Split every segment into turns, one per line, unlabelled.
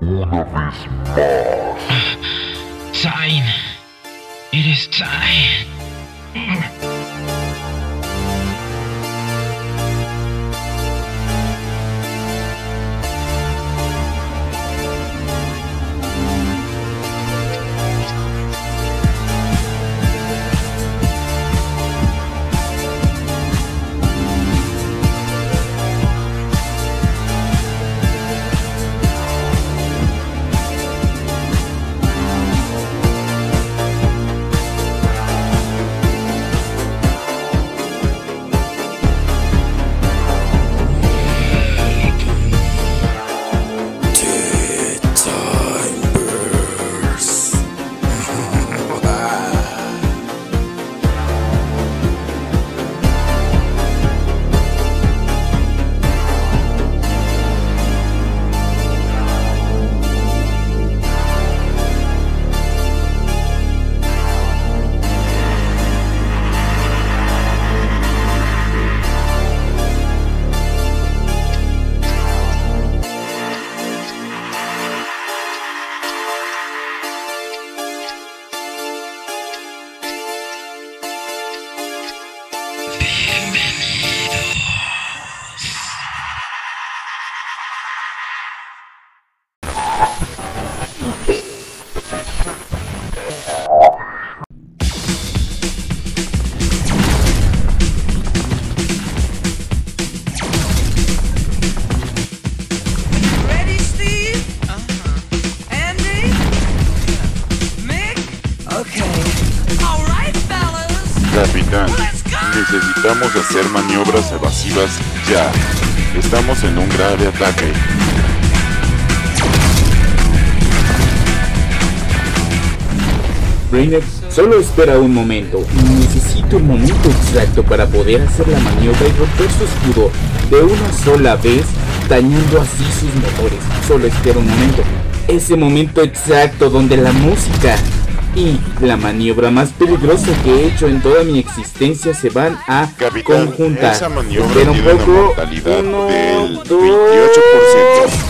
Una vez más.
Time. It is time.
Necesitamos hacer maniobras evasivas ya. Estamos en un grave ataque.
Brainiac, solo espera un momento. Necesito un momento exacto para poder hacer la maniobra y romper su escudo de una sola vez, dañando así sus motores. Solo espera un momento. Ese momento exacto donde la música y la maniobra más peligrosa que he hecho en toda mi existencia se van a
Capitán,
conjuntar.
esa maniobra
Espera un
una
poco.
mortalidad
Uno,
del
dos,
28%.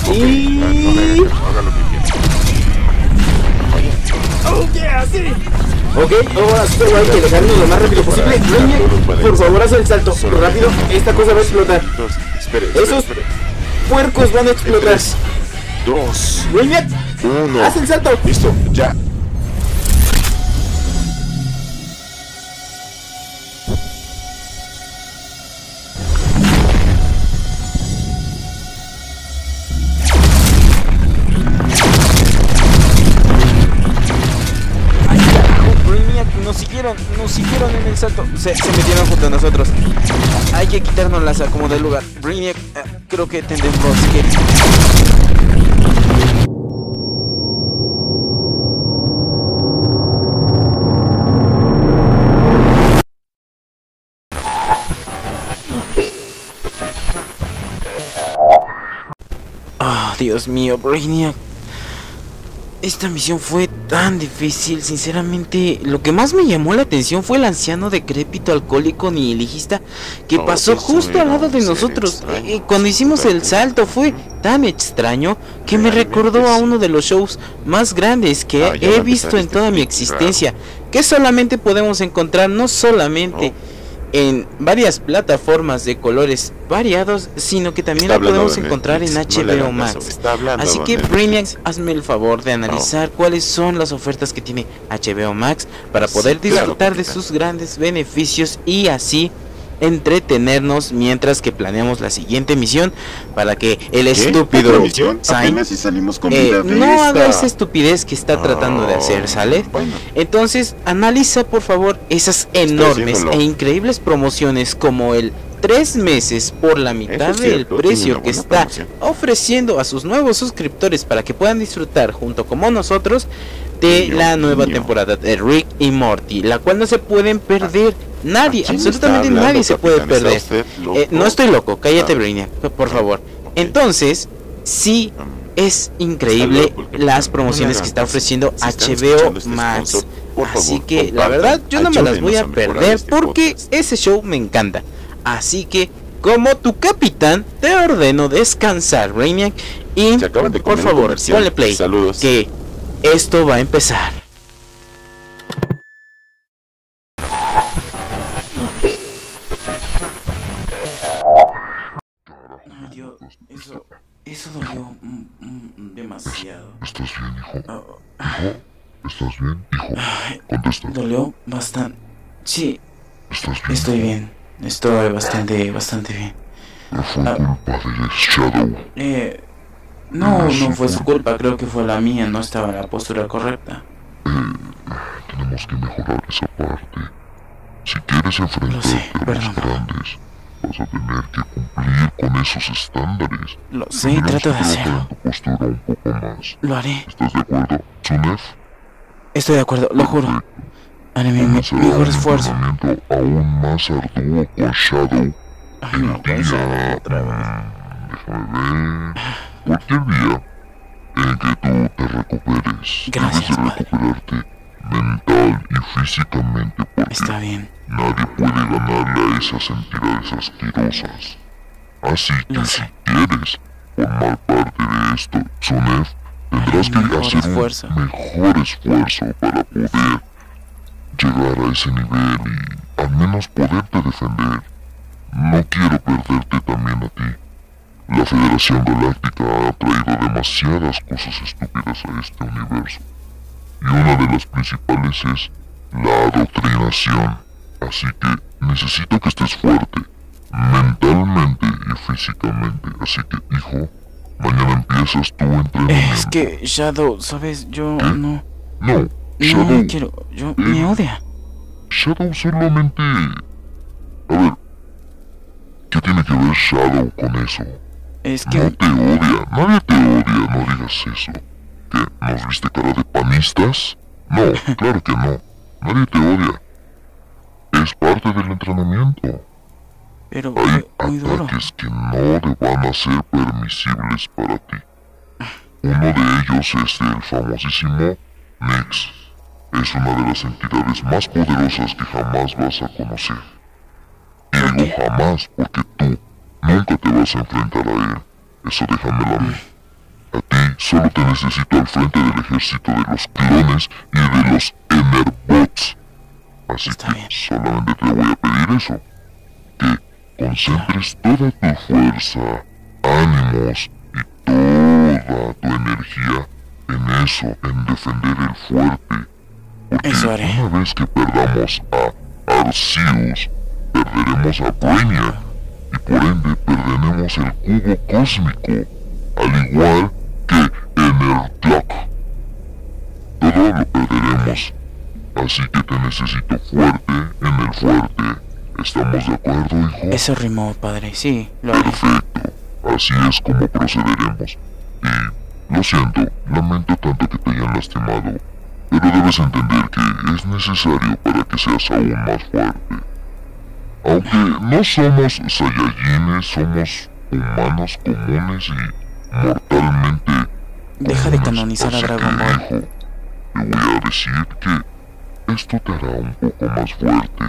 Ok,
y...
ah, no caso, haga lo que quiera.
Ok, ahora solo hay que dejarnos lo más rápido posible. Brainiac, por favor, haz el salto. Rápido, esta cosa va a explotar.
Dos,
Esos puercos van a explotar.
Dos,
haz el salto.
Listo, ya.
Nos siguieron en el salto. Se, metieron junto a nosotros. Hay que quitarnos las como del lugar. Brainiac, eh, creo que tendremos que... Ah, Dios mío, Brainiac. Esta misión fue tan difícil, sinceramente, lo que más me llamó la atención fue el anciano decrépito alcohólico nihilista que
Oh,
pasó justo al lado de nosotros.
extraño,
Eh, cuando hicimos el salto fue tan extraño que me recordó a uno de los shows más grandes que
Ah,
he visto en
este
toda mi
clip
existencia, que solamente podemos encontrar no solamente en varias plataformas de colores variados, sino que también
Está
la podemos
de
encontrar en
no
HBO Max.
está
Así que. Brainiac, hazme el favor de analizar cuáles son las ofertas que tiene HBO Max para
Sí,
poder
claro,
disfrutar de sus grandes beneficios y así entretenernos mientras que planeamos la siguiente misión para que el
¿Qué?
estúpido eh, no
esta.
haga esa estupidez que está tratando de hacer,
Oh,
¿sale?
Bueno,
Entonces, analiza por favor esas enormes e increíbles promociones como el tres meses por la mitad
es
del precio que está
promoción.
ofreciendo a sus nuevos suscriptores para que puedan disfrutar junto como nosotros de la nueva temporada de Rick y Morty, la cual no se pueden perder. Nadie,
¿A quién
absolutamente nadie se puede perder. Eh, no estoy loco, cállate. Brainiac, por favor. Entonces, sí es increíble las promociones que está ofreciendo HBO
este
Max. Así que la verdad yo no me las voy a perder
este
porque ese show me encanta. Así que como tu capitán te ordeno descansar, Rainiac. Y por favor, ponle play.
Saludos.
Que esto va a empezar. Eso, eso dolió demasiado.
¿Estás bien, hijo?
Ah,
¿Hijo? ¿Estás bien, hijo? Contesta.
Dolió bastante. Sí,
¿Estás bien?
estoy bien. Estoy bastante, bastante bien.
No fue
Ah.
culpa de Shadow.
Eh, no, no fue su culpa, creo que fue la mía, no estaba en la postura correcta.
Tenemos que mejorar esa parte. Si quieres enfrentarte
sé,
a los
perdón.
grandes, vas a tener que cumplir con esos estándares.
Lo sé, trato de hacerlo.
tu postura un poco más.
Lo haré.
¿Estás de acuerdo, Tsunef?
Estoy de acuerdo, lo juro. Haré mi, mi mejor
un
esfuerzo.
entrenamiento aún más arduo con Shadow
Ay,
el
no, ser
día,
otra vez.
déjame ver, cualquier día en que tú te recuperes,
Gracias,
debes de
padre.
Mental y físicamente porque
Está bien,
nadie puede ganarle a esas entidades asquerosas. Así que si quieres formar parte de esto, Tsunef, tendrás
Ay,
que hacer
esfuerzo.
un mejor esfuerzo para poder llegar a ese nivel y al menos poderte defender. No quiero perderte también a ti. La Federación Galáctica ha traído demasiadas cosas estúpidas a este universo. Y una de las principales es la adoctrinación. Así que necesito que estés fuerte, mentalmente y físicamente. Así que, hijo, mañana empiezas tu entrenamiento.
Es que Shadow, sabes, yo
¿Qué?
no,
No,
no
Shadow,
quiero, yo me odia.
Shadow solamente... A ver, ¿qué tiene que ver Shadow con eso?
Es
No
que
te odia, nadie te odia, no digas eso. ¿Qué? ¿Nos viste cara de panistas? No, claro que no. Nadie te odia. Es parte del entrenamiento.
pero
Hay
fue muy duro.
ataques que no te van a ser permisibles para ti. Uno de ellos es el famosísimo Nex. Es una de las entidades más poderosas que jamás vas a conocer. Y digo jamás porque tú nunca te vas a enfrentar a él. Eso déjamelo a mí. A ti solo te necesito al frente del ejército de los clones y de los Enerbots. Así
Está
que
bien.
solamente te voy a pedir eso. Que concentres toda tu fuerza, ánimos y toda tu energía en eso, en defender el fuerte. Porque
Eso haré.
una vez que perdamos a Arceus, perderemos a Brainiac y por ende perderemos el cubo cósmico, al igual que Enerclock. Todo lo perderemos, así que te necesito fuerte en el fuerte. ¿Estamos de acuerdo, hijo?
Eso rimó, padre, sí, lo.
Perfecto, así es como procederemos. Y lo siento, lamento tanto que te hayan lastimado, pero debes entender que es necesario para que seas aún más fuerte. Aunque no somos Saiyajines, somos humanos comunes y mortalmente
Deja de canonizar a Dragon Ball.
hijo, te voy a decir que esto te hará un poco más fuerte.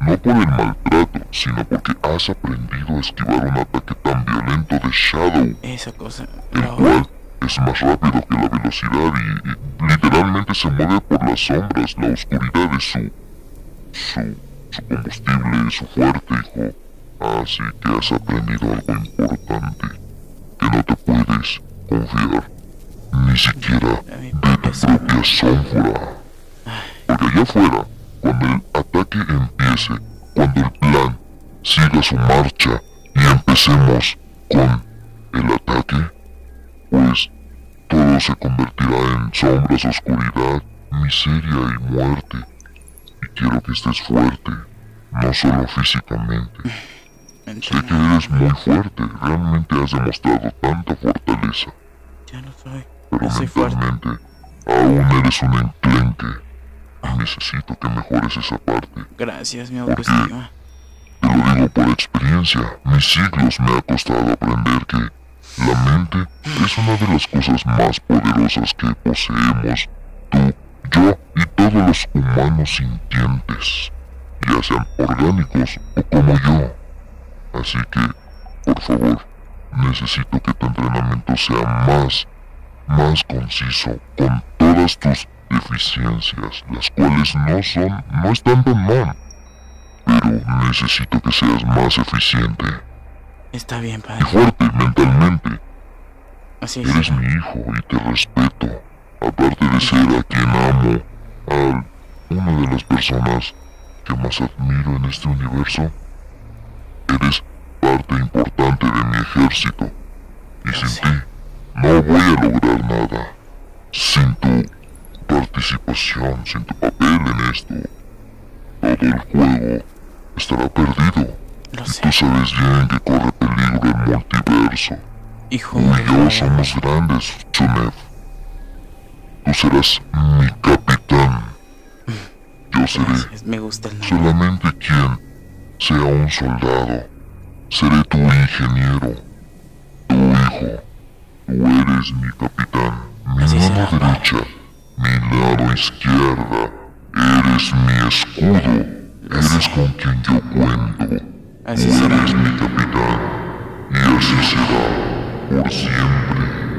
No por el maltrato, sino porque has aprendido a esquivar un ataque tan violento de Shadow,
Esa cosa,
el cual es más rápido que la velocidad y, y literalmente se mueve por las sombras. La oscuridad es su, su, su combustible, su fuerte, hijo. Así que has aprendido algo importante, que no te puedes confiar, ni siquiera de tu propia sombra. Porque allá afuera, cuando el ataque empiece, cuando el plan siga su marcha y empecemos con el ataque, pues todo se convertirá en sombras, oscuridad, miseria y muerte. Y quiero que estés fuerte, no solo físicamente. Sé que eres muy fuerte, realmente has demostrado tanta fortaleza,
Ya no soy,
pero
soy fuerte.
mentalmente aún eres un enclenque. Necesito que mejores esa parte.
Gracias, mi autoestima.
Te lo digo por experiencia. Mis siglos me ha costado aprender que la mente es una de las cosas más poderosas que poseemos. Tú, yo y todos los humanos sintientes, ya sean orgánicos o como yo. Así que, por favor, necesito que tu entrenamiento sea más, más conciso con todas tus deficiencias, las cuales no son, no están tan mal. Pero necesito que seas más eficiente
Está bien,
y
padre.
fuerte mentalmente.
Así
Eres
será.
mi hijo y te respeto. Aparte de ser a quien amo, a una de las personas que más admiro en este universo, eres parte importante de mi ejército. Y sin ti no voy a lograr nada. Sin tu participación, sin tu papel en esto, todo el juego estará perdido.
Lo
Y
sé.
tú sabes bien que corre peligro el multiverso.
Hijo
Tú y yo somos grandes, Chunev. Tú serás mi capitán. Yo seré
Gracias, Me gusta el
solamente quien sea un soldado. Seré tu ingeniero, tu hijo. Tú eres mi capitán, mi
Así
mano
será,
derecha, mi lado izquierda. Eres mi escudo. Eres con quien yo cuento.
Así
Tú
será.
eres mi capitán. Y así será por siempre.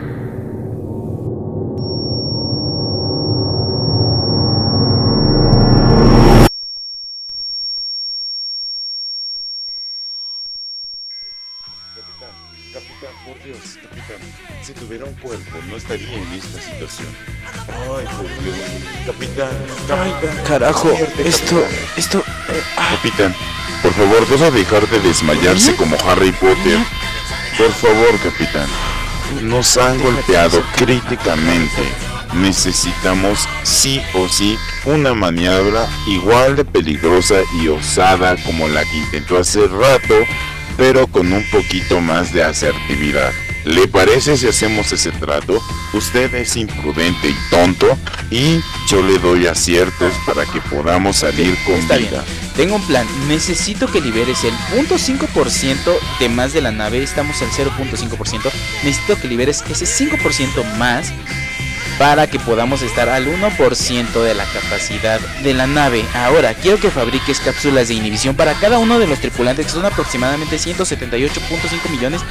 Carajo. Esto, esto. eh, ah,
Capitán, por favor, deja dejar de desmayarse como Harry Potter. Por favor, capitán. Nos han golpeado críticamente. Necesitamos sí o sí una maniobra igual de peligrosa y osada como la que intentó hace rato, pero con un poquito más de asertividad. ¿Le parece si hacemos ese trato? Usted es imprudente y tonto y yo le doy aciertos para que podamos salir con
Está bien.
vida.
Tengo un plan. Necesito que liberes el 0.5% de más de la nave. Estamos al 0.5%. Necesito que liberes ese 5% más para que podamos estar al 1% de la capacidad de la nave. Ahora, quiero que fabriques cápsulas de inhibición para cada uno de los tripulantes, que son aproximadamente 178.5 millones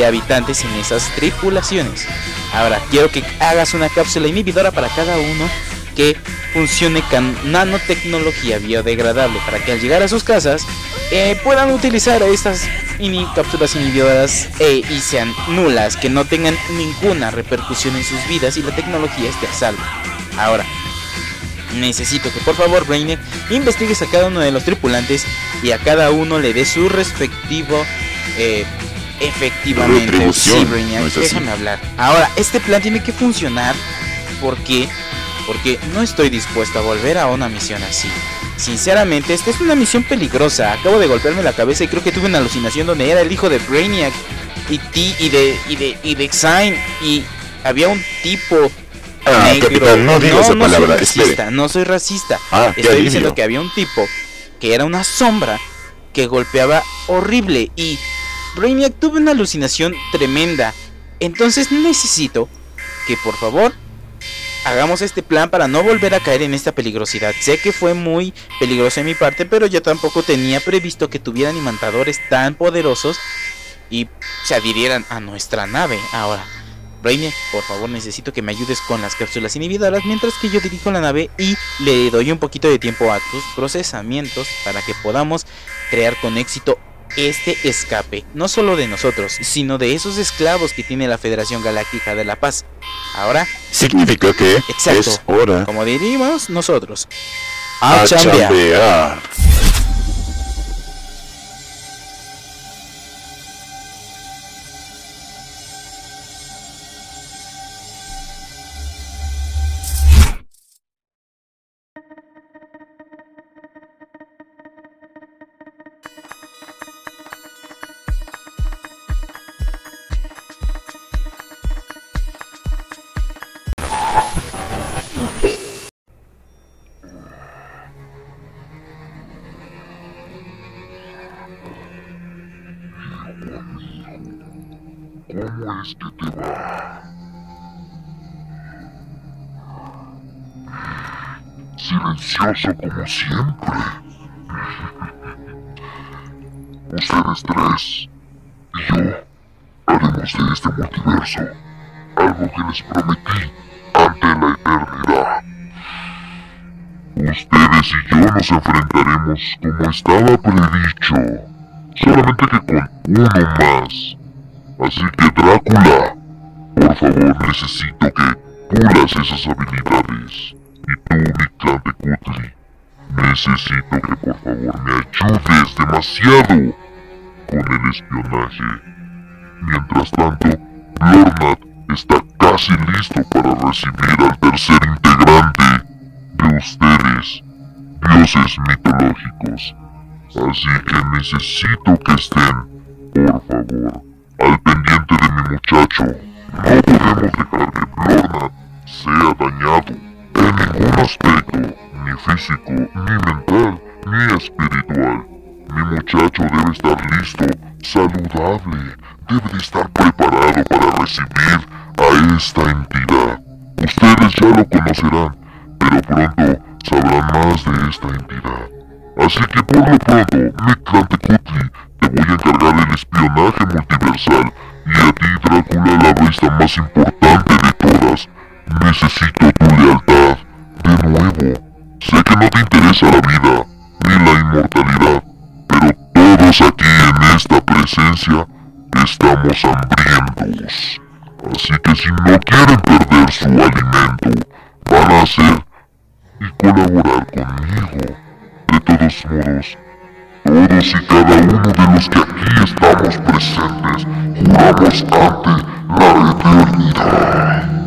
de habitantes en esas tripulaciones. Ahora, quiero que hagas una cápsula inhibidora para cada uno que funcione con nanotecnología biodegradable para que al llegar a sus casas eh, puedan utilizar estas ini- cápsulas inhibidoras eh, y sean nulas, que no tengan ninguna repercusión en sus vidas y la tecnología esté a salvo. Ahora, necesito que por favor, Brainiac, investigues a cada uno de los tripulantes y a cada uno le dé su respectivo eh, efectivamente. Sí, Brainiac, déjame hablar. Ahora, este plan tiene que funcionar porque porque no estoy dispuesto a volver a una misión así. Sinceramente, esta es una misión peligrosa. Acabo de golpearme la cabeza y creo que tuve una alucinación donde era el hijo de Brainiac y T y de y de y de Xine y había un tipo
Ah,
negro.
capitán, no diga esa palabra,
racista,
espere.
no soy racista.
Ah, qué
Estoy diciendo que había un tipo que era una sombra que golpeaba horrible y Brainiac tuve una alucinación tremenda. Entonces necesito que por favor hagamos este plan para no volver a caer en esta peligrosidad. Sé que fue muy peligroso de mi parte, pero yo tampoco tenía previsto que tuvieran imantadores tan poderosos y se adhirieran a nuestra nave. Ahora, Brainiac, por favor, necesito que me ayudes con las cápsulas inhibidoras mientras que yo dirijo la nave y le doy un poquito de tiempo a tus procesamientos para que podamos crear con éxito este escape, no solo de nosotros, sino de esos esclavos que tiene la Federación Galáctica de la Paz. Ahora,
Significa que
Exacto.
es hora
como diríamos nosotros,
a
a chambear.
chambear.
Silencioso como siempre. Ustedes tres y yo haremos de este multiverso algo que les prometí ante la eternidad. Ustedes y yo nos enfrentaremos como estaba predicho, solamente que con uno más. Así que Drácula, por favor necesito que pulas esas habilidades. Y tú, Mictlante Cutli, necesito que por favor me ayudes demasiado con el espionaje. Mientras tanto, Lornat está casi listo para recibir al tercer integrante de ustedes, dioses mitológicos. Así que necesito que estén, por favor, al pendiente de mi muchacho. No podemos dejar que Lornat sea dañado Sé que no te interesa la vida ni la inmortalidad, pero todos aquí en esta presencia estamos hambrientos. Así que si no quieren perder su alimento, van a hacer y colaborar conmigo. De todos modos, todos y cada uno de los que aquí estamos presentes juramos ante la eternidad.